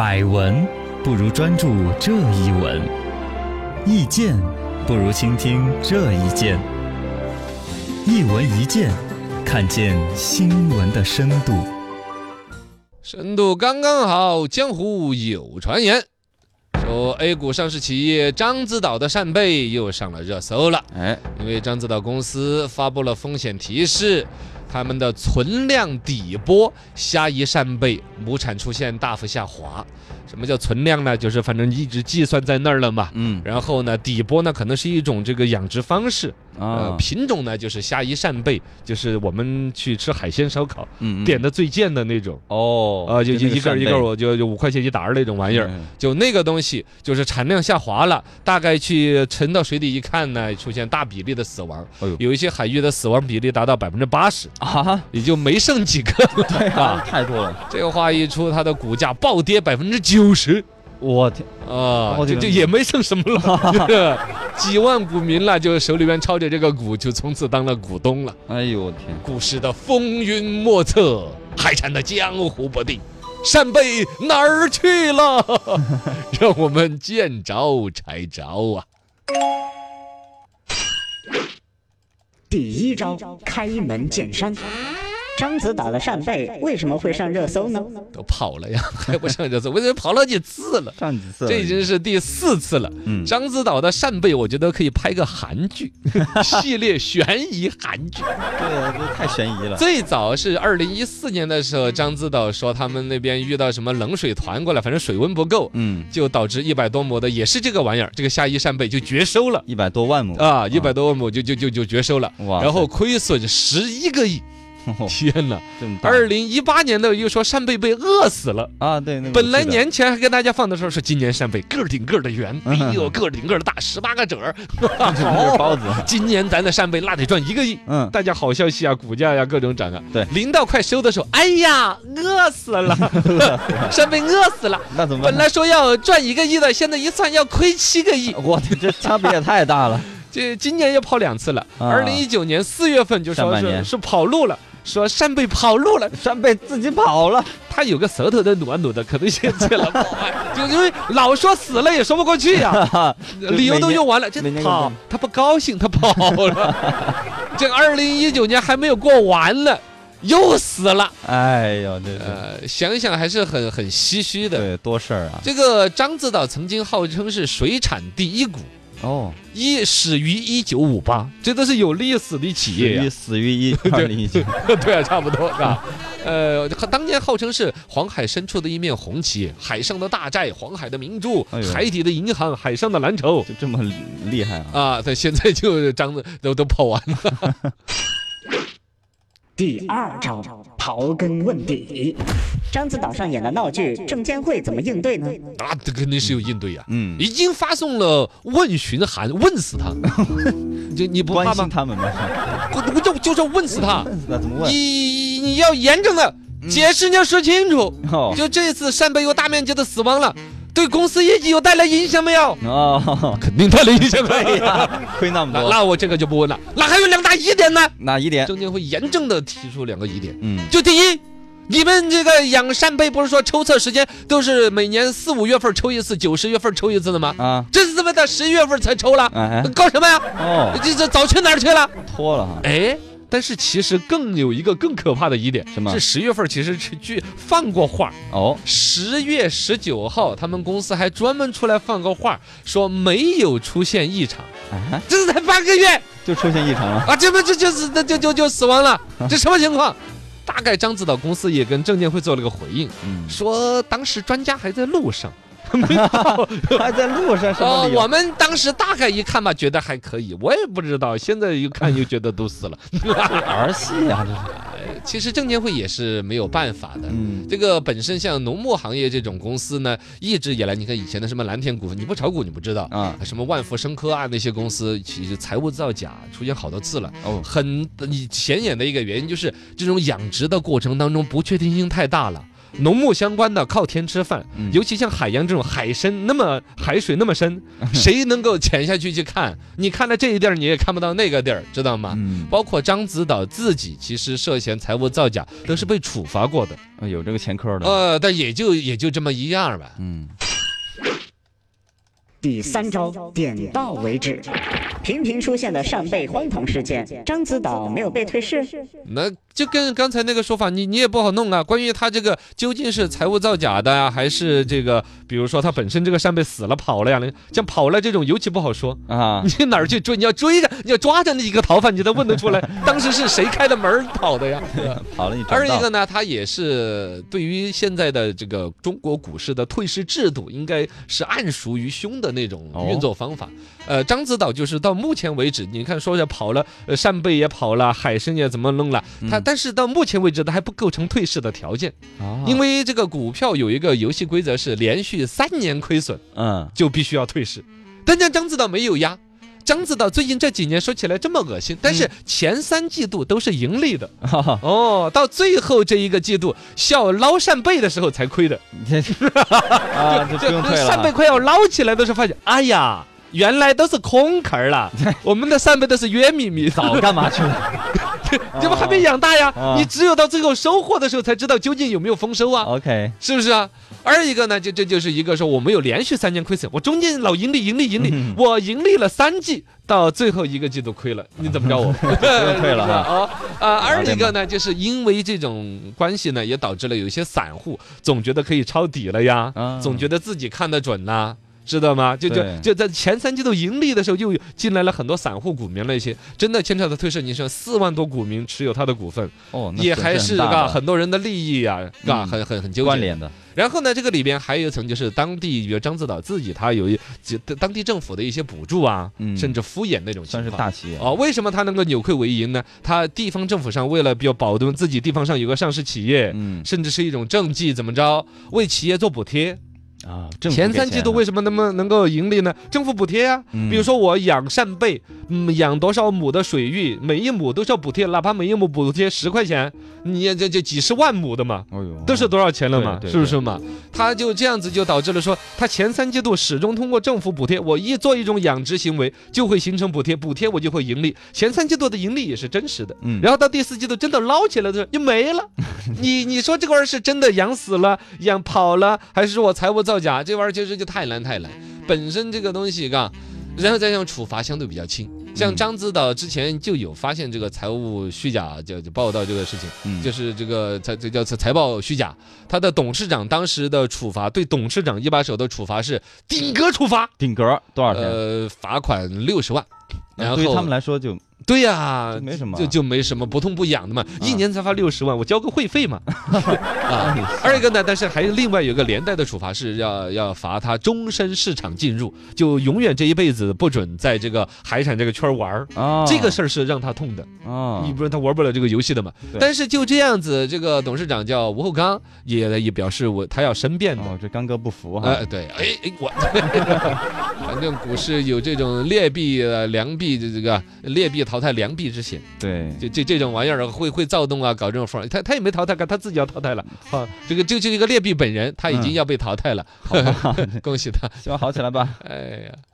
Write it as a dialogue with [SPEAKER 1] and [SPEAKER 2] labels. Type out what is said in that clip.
[SPEAKER 1] 百闻不如专注这一闻，意见不如倾听这一见。一闻一见，看见新闻的深度。
[SPEAKER 2] 深度刚刚好，江湖有传言，说 A 股上市企业獐子岛的扇贝又上了热搜了。
[SPEAKER 3] 哎，
[SPEAKER 2] 因为獐子岛公司发布了风险提示，他们的存量底播虾夷扇贝亩产出现大幅下滑。什么叫存量呢？就是反正一直计算在那儿了嘛。
[SPEAKER 3] 嗯。
[SPEAKER 2] 然后呢，底播呢可能是一种这个养殖方式，呃
[SPEAKER 3] 啊，，
[SPEAKER 2] 品种呢就是虾夷扇贝，就是我们去吃海鲜烧烤
[SPEAKER 3] 嗯
[SPEAKER 2] 点的最贱的那种。
[SPEAKER 3] 哦
[SPEAKER 2] 啊，就就
[SPEAKER 3] 一个
[SPEAKER 2] 一根儿一根，我就就五块钱一打儿那种玩意儿，
[SPEAKER 3] 嗯。
[SPEAKER 2] 就那个东西，就是产量下滑了，大概去沉到水底一看呢，出现大比例的死亡，有一些海域的死亡比例达到百分之八十，
[SPEAKER 3] 啊，
[SPEAKER 2] 也就没剩几个。了。
[SPEAKER 3] 对啊，太多了，
[SPEAKER 2] 这个话一出，它的股价暴跌百分之九十
[SPEAKER 3] 我天，
[SPEAKER 2] 啊，就就也没剩什么了，就 是 几万股民了，就手里边抄着这个股，就从此当了股东了。
[SPEAKER 3] 哎呦我天，
[SPEAKER 2] 股市的风云莫测，海产的江湖不定，扇贝哪儿去了？让我们见招拆招啊！
[SPEAKER 4] 第一招开门见山。獐子岛的扇贝为什么会上热搜呢？
[SPEAKER 2] 都跑了呀，还不上热搜？我这跑了几次了。
[SPEAKER 3] 上几次？
[SPEAKER 2] 这已经是第四次了。
[SPEAKER 3] 嗯
[SPEAKER 2] 獐子岛的扇贝，我觉得可以拍个韩剧，系列悬疑韩剧。
[SPEAKER 3] 对，这太悬疑了。
[SPEAKER 2] 最早是二零一四年的时候，獐子岛说他们那边遇到什么冷水团过来，反正水温不够，
[SPEAKER 3] 嗯，
[SPEAKER 2] 就导致一百多亩的也是这个玩意儿，这个夏夷扇贝就绝收了。
[SPEAKER 3] 一百多万亩
[SPEAKER 2] 啊，一百多万亩就就就就绝收了，
[SPEAKER 3] 哇
[SPEAKER 2] 然后亏损十一个亿，天哪！
[SPEAKER 3] 这么大
[SPEAKER 2] 二零一八年的又说扇贝被饿死了。
[SPEAKER 3] 啊，对，那个
[SPEAKER 2] 本来年前还跟大家放的时候是今年扇贝个儿顶个儿的圆，
[SPEAKER 3] 嗯
[SPEAKER 2] 哎呦个儿顶个儿的大，十八个褶儿，好，
[SPEAKER 3] 包子，
[SPEAKER 2] 今年咱的扇贝那得赚一个亿。
[SPEAKER 3] 嗯，
[SPEAKER 2] 大家好消息啊，股价呀各种涨啊。
[SPEAKER 3] 对
[SPEAKER 2] 临到快收的时候，哎呀，饿死了，扇贝饿死了。
[SPEAKER 3] 那怎么办
[SPEAKER 2] 本来说要赚一个亿的，现在一算要亏七个亿。
[SPEAKER 3] 我天，这差别也太大了。
[SPEAKER 2] 这今年又跑两次了。
[SPEAKER 3] 啊
[SPEAKER 2] 二零一九年四月份就说是是跑路了，说扇贝跑路了，
[SPEAKER 3] 扇贝自己跑了，
[SPEAKER 2] 他有个舌头在努啊努的，可能先去了，就因为老说死了也说不过去呀、
[SPEAKER 3] 哈，
[SPEAKER 2] 理由都用完了，这跑他不高兴，他跑了。这二零一九年还没有过完呢，又死了。
[SPEAKER 3] 哎呦，这是
[SPEAKER 2] 呃，想一想还是很很唏嘘的。
[SPEAKER 3] 对多事儿啊。
[SPEAKER 2] 这个獐子岛曾经号称是水产第一股，
[SPEAKER 3] 哦，
[SPEAKER 2] 一始于一九五八，这都是有历史的企业呀、
[SPEAKER 3] 死于死于一二零一九，
[SPEAKER 2] 对啊，差不多是吧？呃，当年号称是黄海深处的一面红旗，海上的大寨，黄海的明珠，
[SPEAKER 3] 哎呦
[SPEAKER 2] 海底的银行，海上的蓝筹
[SPEAKER 3] 就这么厉害啊！
[SPEAKER 2] 啊！他现在就张子都都跑完了。
[SPEAKER 4] 第二招刨根问底。獐子岛上演的闹剧，证监会怎么应对呢？
[SPEAKER 2] 那这肯定是有应对呀、
[SPEAKER 3] 嗯，
[SPEAKER 2] 已经发送了问询函，问死他！就你不怕吗
[SPEAKER 3] 关心？他们吗？
[SPEAKER 2] 我我就就是问死他！
[SPEAKER 3] 那怎么问？
[SPEAKER 2] 你你要严重的解释，你要说清楚。
[SPEAKER 3] 哦
[SPEAKER 2] 就这次扇贝又大面积的死亡了，对公司业绩有带来影响没有？
[SPEAKER 3] 哦，
[SPEAKER 2] 肯定带来影响了。
[SPEAKER 3] 对呀，亏那么
[SPEAKER 2] 那
[SPEAKER 3] 多，
[SPEAKER 2] 那我这个就不问了。那还有两大疑点呢？
[SPEAKER 3] 哪疑点？
[SPEAKER 2] 证监会严正的提出两个疑点，
[SPEAKER 3] 嗯，
[SPEAKER 2] 就第一。你们这个养扇贝不是说抽测时间都是每年四五月份抽一次，九十月份抽一次的吗？
[SPEAKER 3] 啊，
[SPEAKER 2] 这是怎么到十一月份才抽了？
[SPEAKER 3] 哎，
[SPEAKER 2] 搞什么呀？
[SPEAKER 3] 哦，
[SPEAKER 2] 这这早去哪儿去了？
[SPEAKER 3] 脱了哈，
[SPEAKER 2] 哎，但是其实更有一个更可怕的疑点，
[SPEAKER 3] 什么？
[SPEAKER 2] 是十月份其实是去放过话，
[SPEAKER 3] 哦，
[SPEAKER 2] 十月十九号他们公司还专门出来放个话，说没有出现异常，
[SPEAKER 3] 啊，
[SPEAKER 2] 这是才半个月。
[SPEAKER 3] 就出现异常了，
[SPEAKER 2] 啊，这不这就是这就就就死亡了，这什么情况？大概獐子岛公司也跟证监会做了个回应，
[SPEAKER 3] 嗯，
[SPEAKER 2] 说当时专家还在路上。
[SPEAKER 3] 还在路上什么
[SPEAKER 2] 哦，
[SPEAKER 3] 理由？
[SPEAKER 2] 我们当时大概一看吧，觉得还可以，我也不知道，现在一看又觉得都死了。
[SPEAKER 3] 儿戏啊，这是，
[SPEAKER 2] 其实证监会也是没有办法的。
[SPEAKER 3] 嗯，
[SPEAKER 2] 这个本身像农牧行业这种公司呢，一直以来，你看以前的什么蓝田股份，你不炒股你不知道
[SPEAKER 3] 啊，
[SPEAKER 2] 什么万福生科啊那些公司，其实财务造假出现好多次了。
[SPEAKER 3] 哦，
[SPEAKER 2] 很你显眼的一个原因就是这种养殖的过程当中不确定性太大了。农牧相关的靠天吃饭，
[SPEAKER 3] 嗯
[SPEAKER 2] 尤其像海洋这种海深那么海水那么深，谁能够潜下去去看？你看了这一地儿，你也看不到那个地儿，知道吗？
[SPEAKER 3] 嗯，
[SPEAKER 2] 包括獐子岛自己，其实涉嫌财务造假，都是被处罚过的。
[SPEAKER 3] 啊有这个前科的，
[SPEAKER 2] 呃，但也就也就这么一样吧。
[SPEAKER 3] 嗯，
[SPEAKER 4] 第三招，点到为止。频频出现的扇贝荒唐事件，獐子岛没有被退市。
[SPEAKER 2] 那就跟刚才那个说法，你你也不好弄啊。关于他这个究竟是财务造假的呀、还是这个，比如说他本身这个扇贝死了跑了呀？像跑了这种尤其不好说。
[SPEAKER 3] 啊，
[SPEAKER 2] 你哪儿去追？你要追着，你要抓着那几个逃犯，你才问得出来 当时是谁开的门跑的呀？
[SPEAKER 3] 跑了你
[SPEAKER 2] 二一个呢，他也是对于现在的这个中国股市的退市制度，应该是暗熟于胸的那种
[SPEAKER 3] 哦
[SPEAKER 2] 运作方法。呃，獐子岛就是到目前为止，你看说下跑了，呃，扇贝也跑了，海参也怎么弄了，它
[SPEAKER 3] 嗯
[SPEAKER 2] 但是到目前为止，它还不构成退市的条件，
[SPEAKER 3] 啊。
[SPEAKER 2] 因为这个股票有一个游戏规则是连续三年亏损
[SPEAKER 3] 嗯。
[SPEAKER 2] 就必须要退市，但这獐子岛没有呀。獐子岛最近这几年说起来这么恶心，但是前三季度都是盈利的，哦，到最后这一个季度笑捞扇贝的时候才亏的，
[SPEAKER 3] 这 啊
[SPEAKER 2] 扇贝
[SPEAKER 3] 啊，
[SPEAKER 2] 快要捞起来的时候，发现，哎呀，原来都是空壳儿了，我们的扇贝都是圆米米，
[SPEAKER 3] 早干嘛去了？
[SPEAKER 2] 这不还没养大呀
[SPEAKER 3] 啊？
[SPEAKER 2] 你只有到最后收获的时候才知道究竟有没有丰收啊。
[SPEAKER 3] OK，
[SPEAKER 2] 是不是啊？二一个呢，就这就是一个说我没有连续三年亏损，我中间老盈利盈利盈利，
[SPEAKER 3] 嗯
[SPEAKER 2] 我盈利了三季，到最后一个季度亏了，你怎么着我？不
[SPEAKER 3] 用退了
[SPEAKER 2] 啊啊！二一个呢，就是因为这种关系呢，也导致了有一些散户总觉得可以抄底了呀，
[SPEAKER 3] 啊
[SPEAKER 2] 总觉得自己看得准呐。知道吗？就就就在前三季度盈利的时候，就进来了很多散户股民那些，真的牵扯到退市，你说四万多股民持有他的股份，
[SPEAKER 3] 哦，
[SPEAKER 2] 也还是嘎
[SPEAKER 3] 很
[SPEAKER 2] 多人的利益啊，嘎
[SPEAKER 3] 嗯
[SPEAKER 2] 很很很纠结
[SPEAKER 3] 关联的，
[SPEAKER 2] 然后呢，这个里边还有一层就是当地，比如獐子岛自己，它有一当地政府的一些补助啊，
[SPEAKER 3] 嗯
[SPEAKER 2] 甚至敷衍那种情
[SPEAKER 3] 算是。大企业
[SPEAKER 2] 哦，为什么它能够扭亏为盈呢？它地方政府上为了比较保证自己地方上有个上市企业，
[SPEAKER 3] 嗯
[SPEAKER 2] 甚至是一种政绩，怎么着为企业做补贴？
[SPEAKER 3] 啊，政府
[SPEAKER 2] 前三季度为什么那么能能够盈利呢？政府补贴呀、
[SPEAKER 3] 嗯
[SPEAKER 2] 比如说我养扇贝，嗯，养多少亩的水域，每一亩都是要补贴，哪怕每一亩补贴十块钱，你这这几十万亩的嘛。
[SPEAKER 3] 哦呦，
[SPEAKER 2] 都是多少钱了嘛？是不是嘛？他就这样子就导致了说，他前三季度始终通过政府补贴，我一做一种养殖行为就会形成补贴，补贴我就会盈利。前三季度的盈利也是真实的，
[SPEAKER 3] 嗯
[SPEAKER 2] 然后到第四季度真的捞起来的时候就没了。你你说这个玩意儿是真的养死了、养跑了，还是说我财务造假？这玩意儿其实就太难太难。本身这个东西，嘎，然后再像处罚相对比较轻。像
[SPEAKER 3] 嗯
[SPEAKER 2] 獐子岛之前就有发现这个财务虚假，就就报道这个事情。
[SPEAKER 3] 嗯
[SPEAKER 2] 就是这个财这叫财财报虚假，他的董事长当时的处罚对董事长一把手的处罚是顶格处罚，
[SPEAKER 3] 顶格多少钱？
[SPEAKER 2] 呃，罚款六十万，然后
[SPEAKER 3] 对于他们来说就
[SPEAKER 2] 对呀
[SPEAKER 3] 就，没什么
[SPEAKER 2] 就就没什么不痛不痒的嘛，
[SPEAKER 3] 啊
[SPEAKER 2] 一年才发六十万，我交个会费嘛。啊，二一个呢，但是还有另外有个连带的处罚是要要罚他终身市场进入，就永远这一辈子不准在这个海产这个圈儿玩儿。
[SPEAKER 3] 啊，
[SPEAKER 2] 这个事儿是让他痛的，
[SPEAKER 3] 啊，
[SPEAKER 2] 你不然他玩不了这个游戏的嘛。
[SPEAKER 3] 对
[SPEAKER 2] 但是就这样子，这个董事长叫吴厚刚也也表示我他要申辩的。
[SPEAKER 3] 哦，这刚哥不服哈
[SPEAKER 2] 呃，，对，哎哎，我，反正股市有这种劣币呃良币的这个劣币淘汰良币之嫌，
[SPEAKER 3] 对，
[SPEAKER 2] 就这这种玩意儿会会躁动啊，搞这种风儿，他他也没淘汰，他自己要淘汰了。好，这个就就一个劣币本人他已经
[SPEAKER 3] 嗯
[SPEAKER 2] 要被淘汰了，
[SPEAKER 3] 好吧，
[SPEAKER 2] 恭喜他。
[SPEAKER 3] 希望好起来吧。
[SPEAKER 2] 哎呀。